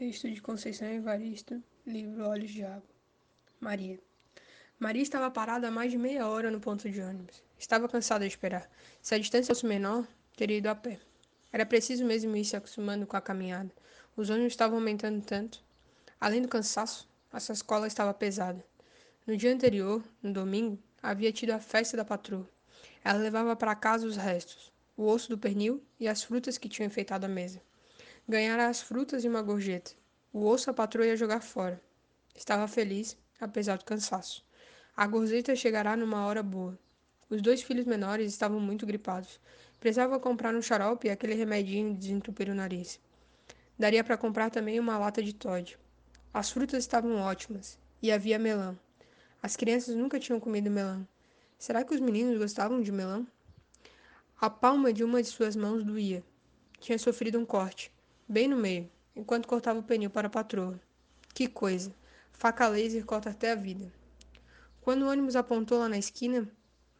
Texto de Conceição Evaristo, livro Olhos de Água. Maria. Maria estava parada há mais de meia hora no ponto de ônibus. Estava cansada de esperar. Se a distância fosse menor, teria ido a pé. Era preciso mesmo ir se acostumando com a caminhada. Os ônibus estavam aumentando tanto. Além do cansaço, a escola estava pesada. No dia anterior, no domingo, havia tido a festa da patroa. Ela levava para casa os restos, o osso do pernil e as frutas que tinham enfeitado a mesa. Ganhara as frutas e uma gorjeta. O osso a patroa ia jogar fora. Estava feliz, apesar do cansaço. A gorjeta chegará numa hora boa. Os dois filhos menores estavam muito gripados. Precisava comprar um xarope e aquele remedinho de desentupir o nariz. Daria para comprar também uma lata de Todd. As frutas estavam ótimas e havia melão. As crianças nunca tinham comido melão. Será que os meninos gostavam de melão? A palma de uma de suas mãos doía. Tinha sofrido um corte bem no meio, enquanto cortava o pneu para a patroa. Que coisa! Faca laser corta até a vida. Quando o ônibus apontou lá na esquina,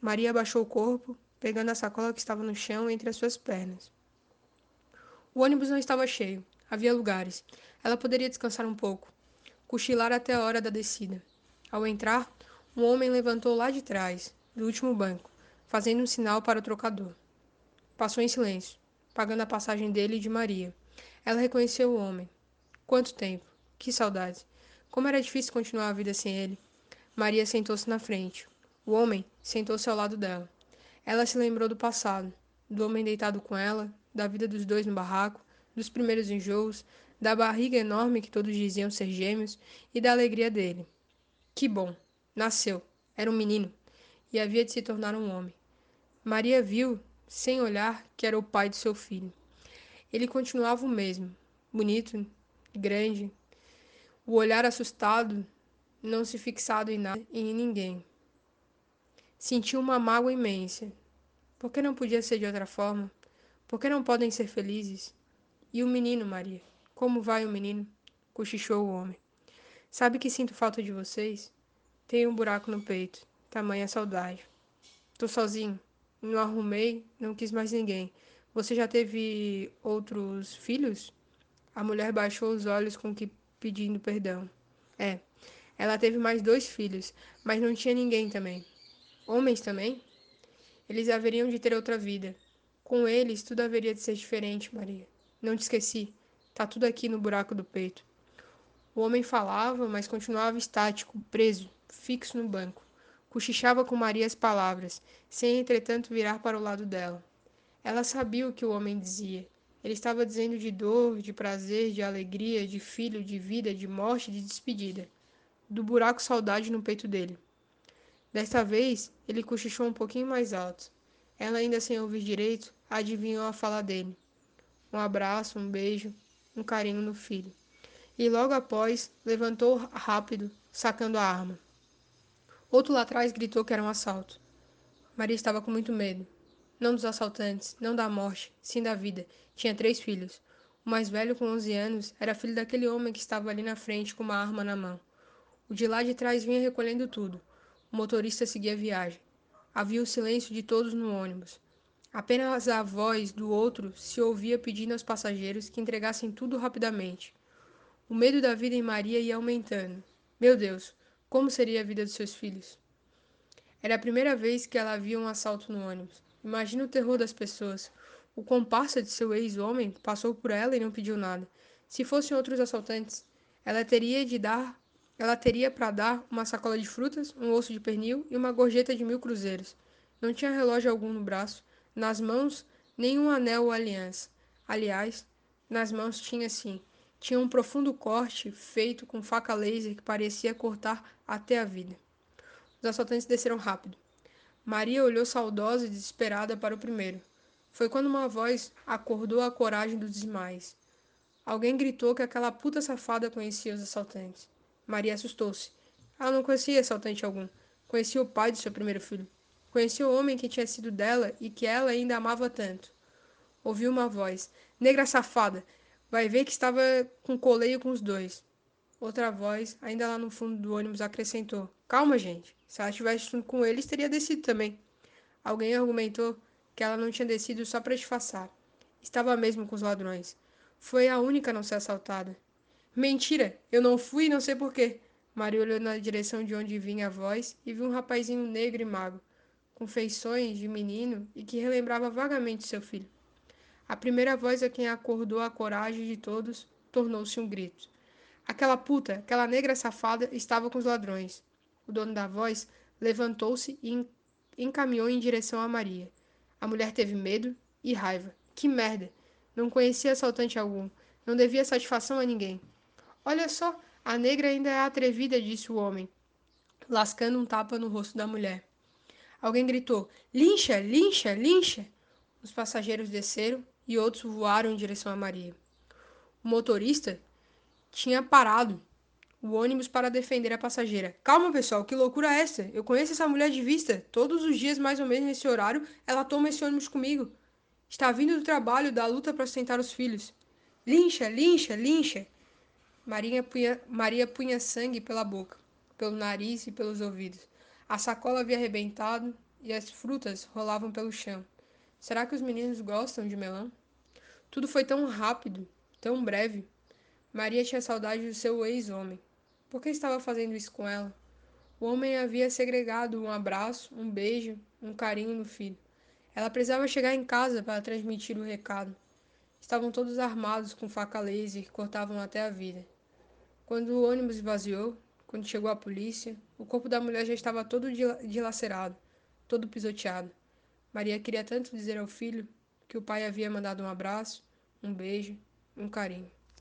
Maria abaixou o corpo, pegando a sacola que estava no chão entre as suas pernas. O ônibus não estava cheio. Havia lugares. Ela poderia descansar um pouco, cochilar até a hora da descida. Ao entrar, um homem levantou lá de trás, do último banco, fazendo um sinal para o trocador. Passou em silêncio, pagando a passagem dele e de Maria. Ela reconheceu o homem. Quanto tempo! Que saudade! Como era difícil continuar a vida sem ele. Maria sentou-se na frente. O homem sentou-se ao lado dela. Ela se lembrou do passado, do homem deitado com ela, da vida dos dois no barraco, dos primeiros enjoos, da barriga enorme que todos diziam ser gêmeos e da alegria dele. Que bom! Nasceu. Era um menino. E havia de se tornar um homem. Maria viu, sem olhar, que era o pai de seu filho. Ele continuava o mesmo, bonito, grande, o olhar assustado, não se fixado em nada e em ninguém. Sentiu uma mágoa imensa. Por que não podia ser de outra forma? Por que não podem ser felizes? E o menino, Maria? Como vai o menino? Cochichou o homem. Sabe que sinto falta de vocês? Tenho um buraco no peito. Tamanha saudade. Tô sozinho. Não arrumei, não quis mais ninguém. Você já teve outros filhos? A mulher baixou os olhos com que pedindo perdão. É, ela teve mais dois filhos, mas não tinha ninguém também. Homens também? Eles haveriam de ter outra vida. Com eles, tudo haveria de ser diferente, Maria. Não te esqueci. Tá tudo aqui no buraco do peito. O homem falava, mas continuava estático, preso, fixo no banco. Cochichava com Maria as palavras, sem entretanto virar para o lado dela. Ela sabia o que o homem dizia. Ele estava dizendo de dor, de prazer, de alegria, de filho, de vida, de morte, de despedida. Do buraco saudade no peito dele. Desta vez, ele cochichou um pouquinho mais alto. Ela, ainda sem ouvir direito, adivinhou a fala dele. Um abraço, um beijo, um carinho no filho. E logo após, levantou rápido, sacando a arma. Outro lá atrás gritou que era um assalto. Maria estava com muito medo. Não dos assaltantes, não da morte, sim da vida. Tinha três filhos. O mais velho, com 11 anos, era filho daquele homem que estava ali na frente com uma arma na mão. O de lá de trás vinha recolhendo tudo. O motorista seguia a viagem. Havia o silêncio de todos no ônibus. Apenas a voz do outro se ouvia pedindo aos passageiros que entregassem tudo rapidamente. O medo da vida em Maria ia aumentando. Meu Deus, como seria a vida dos seus filhos? Era a primeira vez que ela via um assalto no ônibus. Imagina o terror das pessoas. O comparsa de seu ex-homem passou por ela e não pediu nada. Se fossem outros assaltantes, ela teria de dar, ela teria para dar uma sacola de frutas, um osso de pernil e uma gorjeta de mil cruzeiros. Não tinha relógio algum no braço, nas mãos nenhum anel ou aliança. Aliás, nas mãos tinha sim, tinha um profundo corte feito com faca laser que parecia cortar até a vida. Os assaltantes desceram rápido. Maria olhou saudosa e desesperada para o primeiro. Foi quando uma voz acordou a coragem dos demais. Alguém gritou que aquela puta safada conhecia os assaltantes. Maria assustou-se. Ela não conhecia assaltante algum. Conhecia o pai de seu primeiro filho. Conhecia o homem que tinha sido dela e que ela ainda amava tanto. Ouviu uma voz. Negra safada! Vai ver que estava com coleio com os dois. Outra voz, ainda lá no fundo do ônibus, acrescentou: Calma, gente. Se ela tivesse junto com eles, teria descido também. Alguém argumentou que ela não tinha descido só para disfarçar. Estava mesmo com os ladrões. Foi a única a não ser assaltada. Mentira, eu não fui não sei porquê. Maria olhou na direção de onde vinha a voz e viu um rapazinho negro e magro, com feições de menino e que relembrava vagamente seu filho. A primeira voz a quem acordou a coragem de todos tornou-se um grito. Aquela puta, aquela negra safada, estava com os ladrões. O dono da voz levantou-se e encaminhou em direção a Maria. A mulher teve medo e raiva. Que merda! Não conhecia assaltante algum. Não devia satisfação a ninguém. Olha só, a negra ainda é atrevida, disse o homem, lascando um tapa no rosto da mulher. Alguém gritou: Lincha, lincha, lincha! Os passageiros desceram e outros voaram em direção a Maria. O motorista tinha parado o ônibus para defender a passageira. Calma, pessoal, que loucura é essa? Eu conheço essa mulher de vista. Todos os dias, mais ou menos nesse horário, ela toma esse ônibus comigo. Está vindo do trabalho, da luta para sustentar os filhos. Lincha, lincha, lincha! Maria punha, Maria punha sangue pela boca, pelo nariz e pelos ouvidos. A sacola havia arrebentado e as frutas rolavam pelo chão. Será que os meninos gostam de melão? Tudo foi tão rápido, tão breve. Maria tinha saudade do seu ex-homem. Por que estava fazendo isso com ela? O homem havia segregado um abraço, um beijo, um carinho no filho. Ela precisava chegar em casa para transmitir o recado. Estavam todos armados com faca laser que cortavam até a vida. Quando o ônibus esvaziou, quando chegou a polícia, o corpo da mulher já estava todo dilacerado, todo pisoteado. Maria queria tanto dizer ao filho que o pai havia mandado um abraço, um beijo, um carinho.